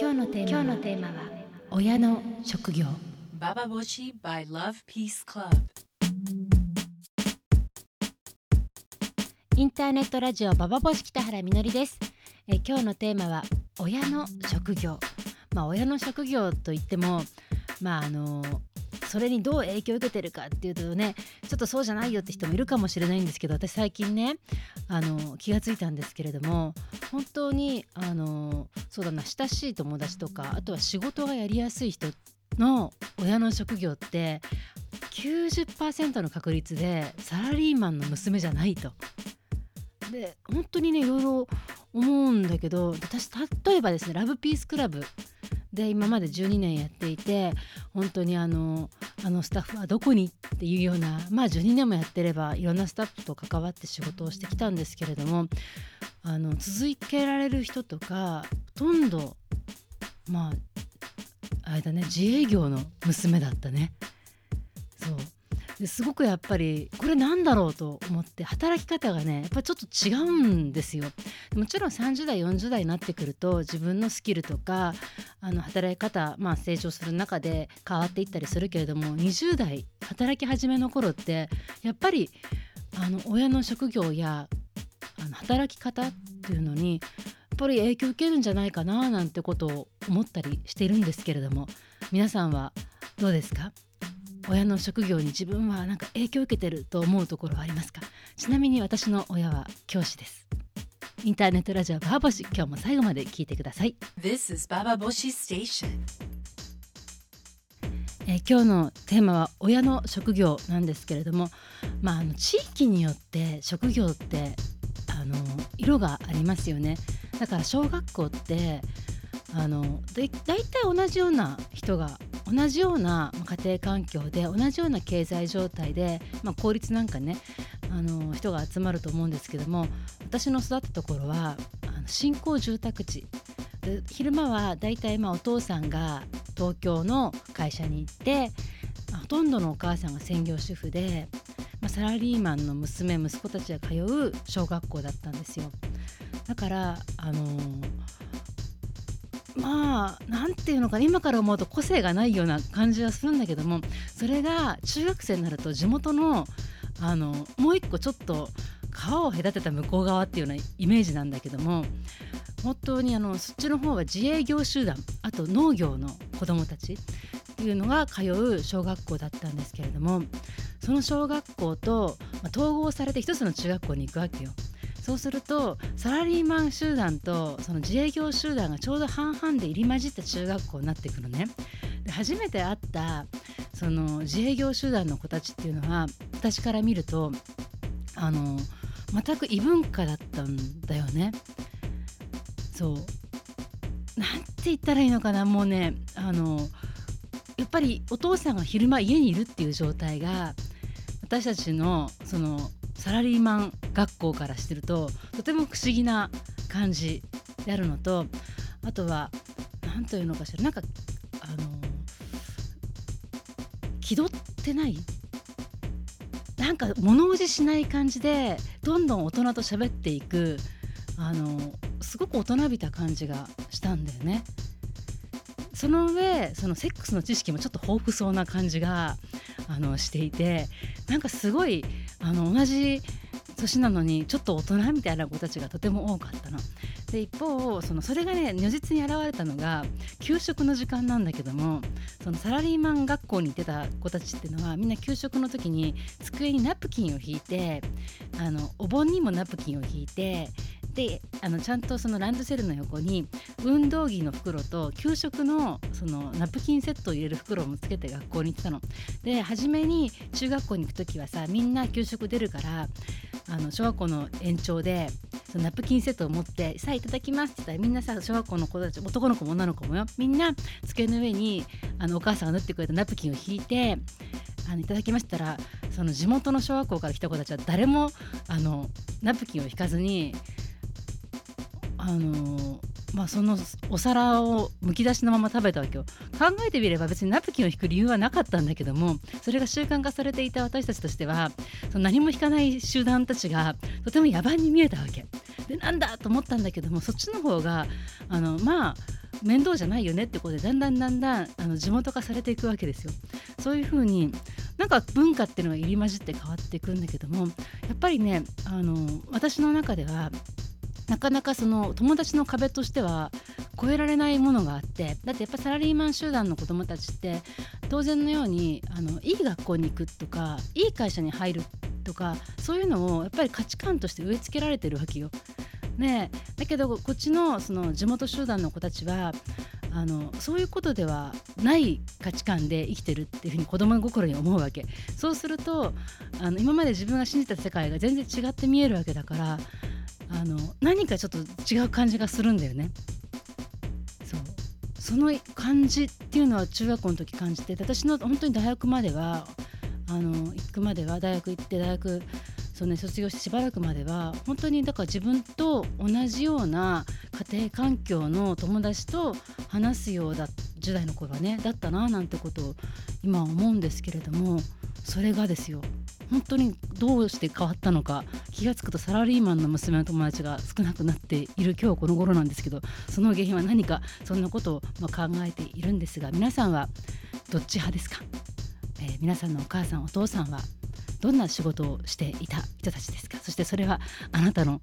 今日のテーマ今日のテーマは親の職業。Bababoshi by Love Peace Club インターネットラジオババボシ北原みのりです。え今日のテーマは親の職業。まあ親の職業といってもまああのそれにどう影響を受けてるかっていうとねちょっとそうじゃないよって人もいるかもしれないんですけど私最近ねあの気がついたんですけれども本当にあのそうだな親しい友達とかあとは仕事がやりやすい人の親の職業って90%の確率でサラリーマンの娘じゃないと。で本当にねいろいろ思うんだけど私例えばですねラブピースクラブで今まで12年やっていて本当にあのあのスタッフはどこにっていうようなまあ12年もやってればいろんなスタッフと関わって仕事をしてきたんですけれどもあの続けられる人とかとんどまああれだね自営業の娘だったね。そうですごくやっぱりこれなんだろうと思って働き方がねやっぱちょっと違うんですよ。もちろん30代40代になってくると自分のスキルとかあの働き方、まあ、成長する中で変わっていったりするけれども20代働き始めの頃ってやっぱりあの親の職業やあの働き方っていうのにぱり影響を受けるんじゃないかななんてことを思ったりしているんですけれども皆さんはどうですか？親の職業に自分はなんか影響を受けてると思うところはありますか？ちなみに私の親は教師です。インターネットラジオバーボシ今日も最後まで聞いてください。This is Bababoshi Station. えー今日のテーマは親の職業なんですけれども、まあ、あの地域によって職業ってあの色がありますよねだから小学校ってあので大体同じような人が同じような家庭環境で同じような経済状態で、まあ、公立なんかねあの人が集まると思うんですけども私の育ったところはあの新興住宅地。で昼間はだいたいまあお父さんが東京の会社に行ってほとんどのお母さんが専業主婦で、まあ、サラリーマンの娘息子たちが通う小学校だったんですよ。だからあのまあなんていうのかな今から思うと個性がないような感じはするんだけどもそれが中学生になると地元のあのもう一個ちょっと川を隔てた向こう側っていうようなイメージなんだけども本当にあのそっちの方は自営業集団あと農業の子どもたちっていうのが通う小学校だったんですけれどもその小学校と、ま統合されて一つの中学校に行くわけよ。そうするとサラリーマン集団とその自営業集団がちょうど半々で入り混じった中学校になってくのね。で初めて会ったその自営業集団の子たちっていうのは私から見るとあの全く異文化だったんだよね。そうなんて言ったらいいのかなもうねあのやっぱりお父さんが昼間家にいるっていう状態が私たちのそのサラリーマン学校からしてるととても不思議な感じであるのとあとは何というのかしらなんかあの気取ってない？なんか物おじしない感じでどんどん大人と喋っていくあのすごく大人びた感じがしたんだよね。その上そのセックスの知識もちょっと豊富そうな感じがあのしていてなんかすごいあの同じ年なのにちょっと大人みたいな子たちがとても多かったの。で一方そのそれがね如実に現れたのが給食の時間なんだけどもそのサラリーマン学校に行ってた子たちっていうのはみんな給食の時に机にナプキンを引いてあのお盆にもナプキンを引いてであのちゃんとそのランドセルの横に運動着の袋と給食のそのナプキンセットを入れる袋もつけて学校に行ってたの。で初めに中学校に行く時はさみんな給食出るからあの小学校の延長でそのナプキンセットを持って「さあいただきます」って言ったらみんなさ小学校の子たち男の子も女の子もよみんな机の上にあのお母さんが縫ってくれたナプキンを引いてあのいただきましたらその地元の小学校から来た子たちは誰もあのナプキンを引かずにあのまあそのお皿をむき出しのまま食べたわけよ考えてみれば別にナプキンを引く理由はなかったんだけどもそれが習慣化されていた私たちとしてはその何も引かない集団たちがとても野蛮に見えたわけでなんだと思ったんだけどもそっちの方があのまあ面倒じゃないよねってことでだんだんだんだんあの地元化されていくわけですよ。そういうふうになんか文化っていうのが入り混じって変わっていくんだけどもやっぱりねあの私の中ではなかなかその友達の壁としては超えられないものがあってだってやっぱサラリーマン集団の子どもたちって当然のようにあのいい学校に行くとかいい会社に入るとかそういうのをやっぱり価値観として植え付けられてるわけよ。ね、だけどこっちのその地元集団の子たちはあのそういうことではない価値観で生きてるっていうふうに子供心に思うわけそうするとあの今まで自分が信じた世界が全然違って見えるわけだからあの何かちょっと違う感じがするんだよね。そうその感じっていうのは中学校の時感じて私の本当に大学まではあの行くまでは大学行って大学そうね、卒業してしばらくまでは本当にだから自分と同じような家庭環境の友達と話すようだ10代の頃はねだったななんてことを今思うんですけれどもそれがですよ本当にどうして変わったのか気が付くとサラリーマンの娘の友達が少なくなっている今日この頃なんですけどその原因は何かそんなことをま考えているんですが皆さんはどっち派ですか、えー、皆さんのお母さんお父さんはどんな仕事をしていた人たちですか？そしてそれはあなたの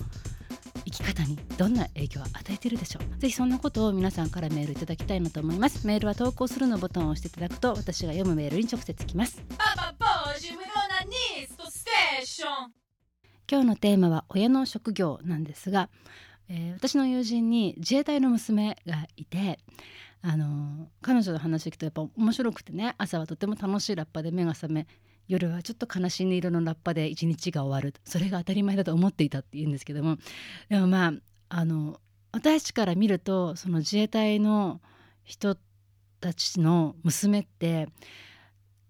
生き方にどんな影響を与えているでしょう？ぜひそんなことを皆さんからメールいただきたいなと思います。メールは投稿するのボタンを押していただくと私が読むメールに直接来ます。今日のテーマは親の職業なんですが、えー、私の友人に自衛隊の娘がいてあの、彼女の話聞くとやっぱ面白くてね朝はとても楽しいラッパで目が覚め夜はちょっと悲しい色のラッパで一日が終わる。それが当たり前だと思っていたって言うんですけども。でもまああの私から見るとその自衛隊の人たちの娘って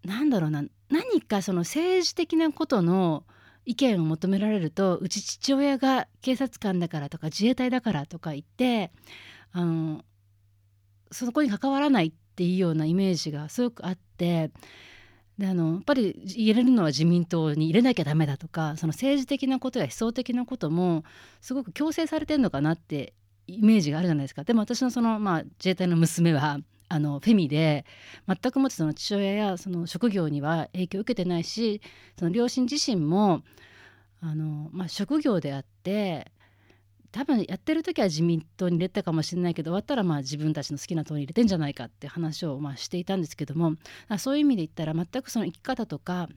なんだろうな何かその政治的なことの意見を求められるとうち父親が警察官だからとか自衛隊だからとか言ってあのそこに関わらないっていうようなイメージがすごくあってであのやっぱり入れるのは自民党に入れなきゃダメだとかその政治的なことや思想的なこともすごく強制されてるのかなってイメージがあるじゃないですか。でも私のその、まあ、自衛隊の娘はあのフェミで全くもってその父親やその職業には影響を受けてないしその両親自身もあの、まあ、職業であって多分やってる時は自民党に入れたかもしれないけど終わったらまあ自分たちの好きな党に入れてんじゃないかって話をまあしていたんですけどもそういう意味で言ったら全くその生き方とか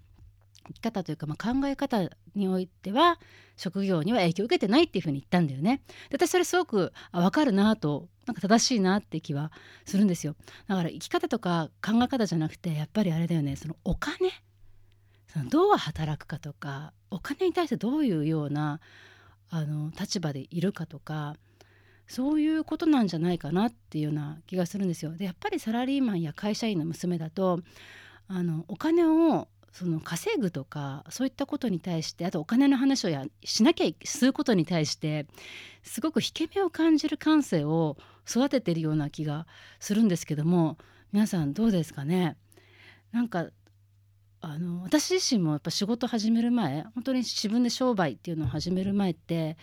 生き方というかまあ考え方においては職業には影響を受けてないっていうふうに言ったんだよね。で私それすごくあ分かるなとなんか正しいなって気はするんですよ。だから生き方とか考え方じゃなくてやっぱりあれだよねそのお金そのどう働くかとかお金に対してどういうようなあの立場でいるかとかそういうことなんじゃないかなっていうような気がするんですよ。でやっぱりサラリーマンや会社員の娘だとあのお金をその稼ぐとかそういったことに対してあとお金の話をやしなきゃすることに対してすごく引け目を感じる感性を育ててるような気がするんですけども皆さんどうですかね？なんかあの私自身もやっぱ仕事始める前本当に自分で商売っていうのを始める前って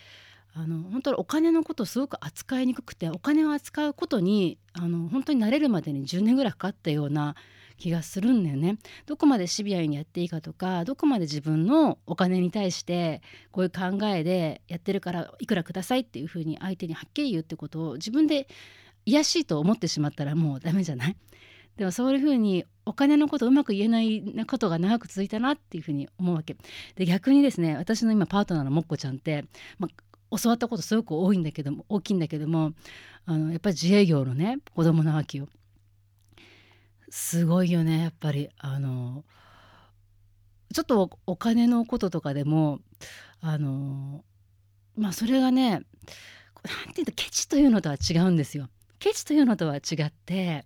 あの本当にお金のことをすごく扱いにくくてお金を扱うことにあの本当に慣れるまでに10年ぐらいかかったような気がするんだよね。どこまでシビアにやっていいかとかどこまで自分のお金に対してこういう考えでやってるからいくらくださいっていうふうに相手にはっきり言うってことを自分で癒しいと思ってしまったらもうダメじゃない？でもそういうふうにお金のことうまく言えないことが長く続いたなっていうふうに思うわけで逆にですね私の今パートナーのもっこちゃんって、まあ、教わったことすごく多いんだけども大きいんだけどもあのやっぱり自営業のね子供なわけよ。すごいよねやっぱりあのちょっとお金のこととかでもあのまあそれがね何て言うとケチというのとは違うんですよ。ケチというのとは違って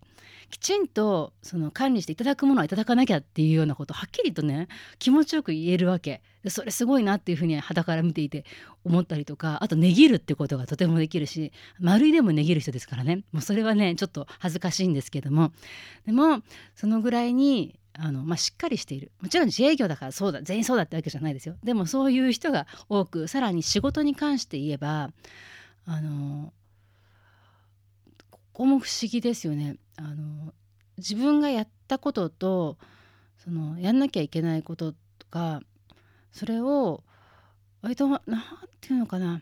きちんとその管理していただくものはいただかなきゃっていうようなことはっきりとね気持ちよく言えるわけ。でそれすごいなっていうふうに肌から見ていて思ったりとかあと値切るってことがとてもできるし丸いでも値切る人ですからね。もうそれはねちょっと恥ずかしいんですけども。でもそのぐらいにあのまあ、しっかりしている。もちろん自営業だからそうだ全員そうだってわけじゃないですよ。でもそういう人が多くさらに仕事に関して言えばあのここも不思議ですよね。あの自分がやったこととそのやんなきゃいけないこととかそれを割と何て言うのかな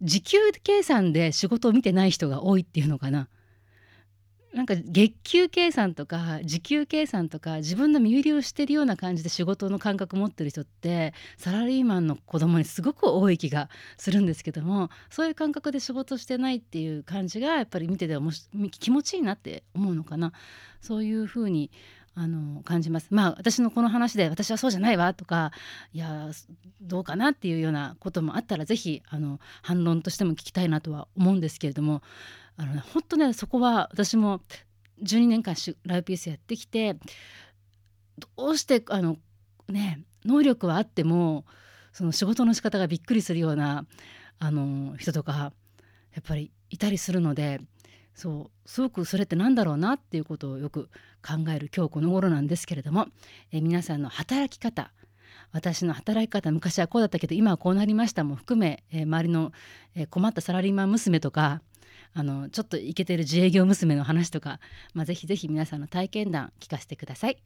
時給計算で仕事を見てない人が多いっていうのかな。なんか月給計算とか時給計算とか自分の身売りをしてるような感じで仕事の感覚持ってる人ってサラリーマンの子供にすごく多い気がするんですけどもそういう感覚で仕事してないっていう感じがやっぱり見てて気持ちいいなって思うのかな。そういうふうにあの感じます。まあ私のこの話で私はそうじゃないわとかいやどうかなっていうようなこともあったら是非あの反論としても聞きたいなとは思うんですけれどもあの、ね、本当ねそこは私も12年間ライブピースやってきてどうしてあのね能力はあってもその仕事の仕方がびっくりするようなあの人とかやっぱりいたりするのでそうすごくそれって何だろうなっていうことをよく考える今日この頃なんですけれども、え皆さんの働き方私の働き方昔はこうだったけど今はこうなりましたも含め、え周りの、え困ったサラリーマン娘とかあのちょっとイケてる自営業娘の話とか、まあ、ぜひぜひ皆さんの体験談聞かせてください。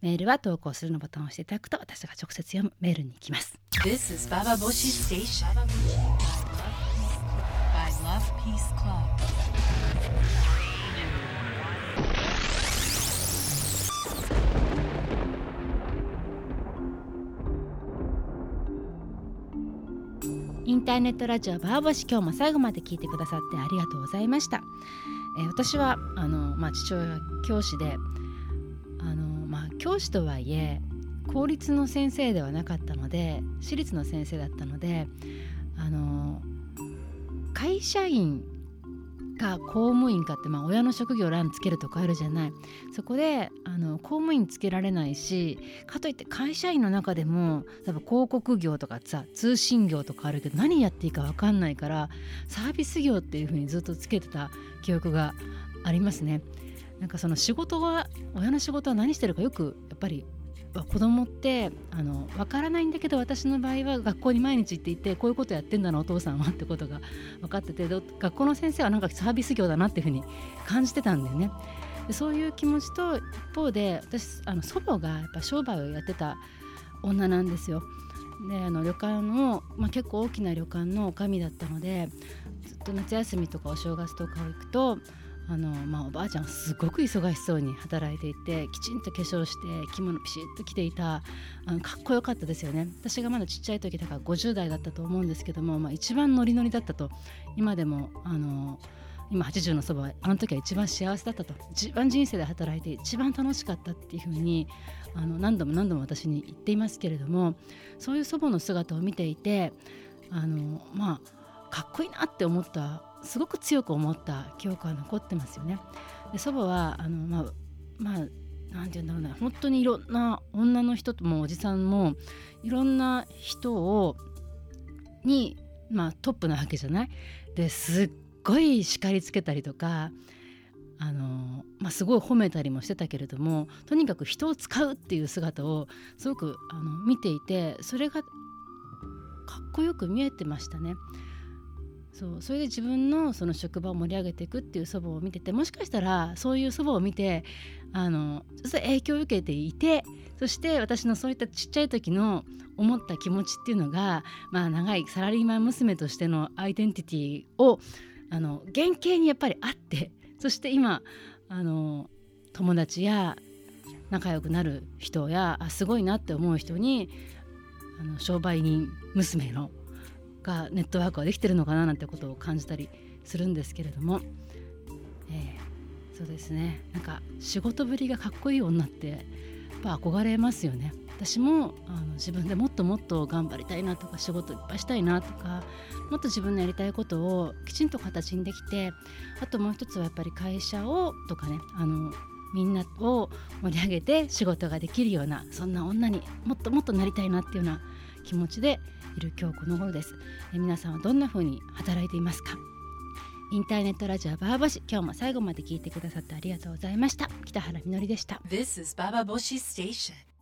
メールは投稿するのボタンを押していただくと私が直接読む。メールに行きます。This is Baba Boshi Station. By Love Peace Club. インターネットラジオバーボシ今日も最後まで聞いてくださってありがとうございました、えー、私はあの、まあ、父親は教師であの、まあ、教師とはいえ公立の先生ではなかったので私立の先生だったのであの会社員か公務員かって、まあ、親の職業欄つけるとかあるじゃないそこであの公務員つけられないしかといって会社員の中でも多分広告業とかさ通信業とかあるけど何やっていいか分かんないからサービス業っていう風にずっとつけてた記憶がありますね。なんかその仕事は親の仕事は何してるかよくやっぱり子供ってあの分からないんだけど私の場合は学校に毎日行っていてこういうことやってんだなお父さんはってことが分かってて学校の先生はなんかサービス業だなっていうふうに感じてたんだよね。そういう気持ちと一方で私あの祖母がやっぱ商売をやってた女なんですよ。であの旅館の、まあ、結構大きな旅館の女将だったのでずっと夏休みとかお正月とかを行くとあの、まあ、おばあちゃんすごく忙しそうに働いていてきちんと化粧して着物ピシッと着ていたあのかっこよかったですよね。私がまだちっちゃい時だから50代だったと思うんですけども、まあ、一番ノリノリだったと今でもあの今80のそばあの時は一番幸せだったと。一番人生で働いて一番楽しかったっていうふうにあの何度も何度も私に言っていますけれどもそういう祖母の姿を見ていてあのまあかっこいいなって思ったすごく強く思った記憶が残ってますよね。で祖母はあのまあまあなんて言うんだろうな本当にいろんな女の人ともおじさんもいろんな人をに、まあ、トップなわけじゃない？ですっごい叱りつけたりとかあの、まあ、すごい褒めたりもしてたけれどもとにかく人を使うっていう姿をすごくあの見ていてそれがかっこよく見えてましたね。そうそれで自分のその職場を盛り上げていくっていう祖母を見ててもしかしたらそういう祖母を見てあの影響を受けていてそして私のそういったちっちゃい時の思った気持ちっていうのが、まあ、長いサラリーマン娘としてのアイデンティティをあの原型にやっぱりあってそして今あの友達や仲良くなる人やあすごいなって思う人にあの商売人娘のがネットワークができてるのかななんてことを感じたりするんですけれども、えー、そうですね。なんか仕事ぶりがかっこいい女ってやっぱ憧れますよね。私もあの自分でもっともっと頑張りたいなとか仕事いっぱいしたいなとかもっと自分のやりたいことをきちんと形にできてあともう一つはやっぱり会社をとかねあのみんなを盛り上げて仕事ができるようなそんな女にもっともっとなりたいなっていうような気持ちでいる今日この頃です。え皆さんはどんな風に働いていますか？インターネットラジオバーボシ今日も最後まで聞いてくださってありがとうございました。北原みのりでした。This is Baba Boshi Station.